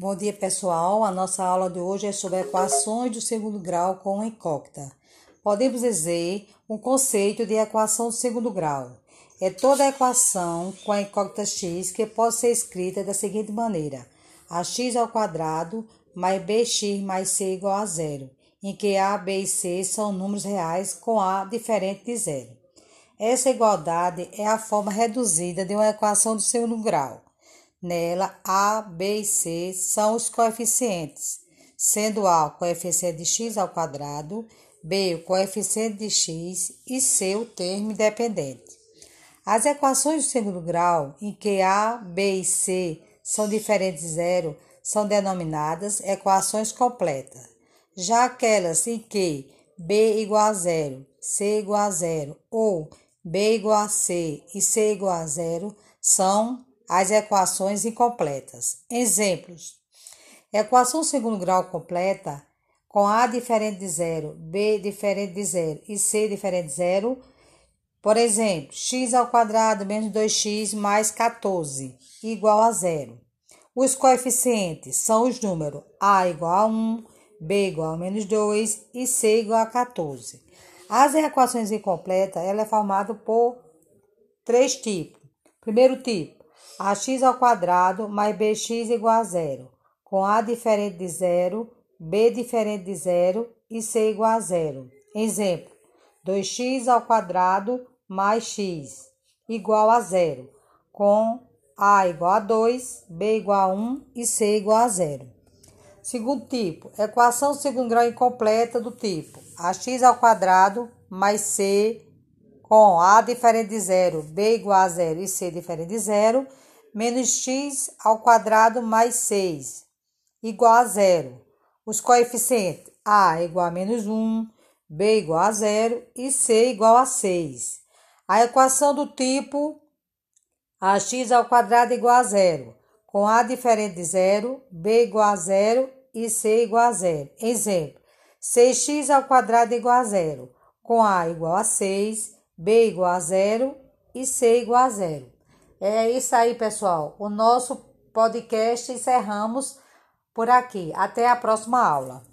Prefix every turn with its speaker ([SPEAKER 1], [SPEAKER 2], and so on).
[SPEAKER 1] Bom dia, pessoal. A nossa aula de hoje é sobre equações do segundo grau com incógnita. Podemos dizer um conceito de equação do segundo grau. É toda equação com a incógnita x que pode ser escrita da seguinte maneira: ax ao quadrado mais bx mais c igual a zero, em que a, b e c são números reais com a diferente de zero. Essa igualdade é a forma reduzida de uma equação do segundo grau Nela, A, B e C são os coeficientes, sendo A o coeficiente de x ao quadrado, B o coeficiente de x e C o termo independente. As equações do segundo grau, em que A, B e C são diferentes de zero, são denominadas equações completas. Já aquelas em que B igual a zero, C igual a zero ou B igual a C e C igual a zero são as equações incompletas. Exemplos: equação segundo grau completa com A diferente de zero, B diferente de zero e C diferente de zero. Por exemplo, x ao quadrado menos 2x mais 14 igual a zero. Os coeficientes são os números A igual a 1, B igual a menos 2 e C igual a 14. As equações incompletas ela é formada por três tipos. Primeiro tipo, ax ao quadrado mais bx igual a zero, com a diferente de zero, b diferente de zero e c igual a zero. Exemplo, 2x ao quadrado mais x igual a zero, com a igual a 2, b igual a 1 e c igual a zero. Segundo tipo, equação segundo grau incompleta do tipo ax ao quadrado mais c com a diferente de zero, b igual a zero e c diferente de zero menos x ao quadrado mais 6, igual a zero. Os coeficientes a igual a menos 1, b igual a zero e c igual a 6. A equação do tipo ax ao quadrado igual a zero, com a diferente de zero, b igual a zero e c igual a zero. Exemplo, 6x ao quadrado igual a zero, com a igual a 6, b igual a zero e c igual a zero. É isso aí, pessoal. O nosso podcast encerramos por aqui. Até a próxima aula.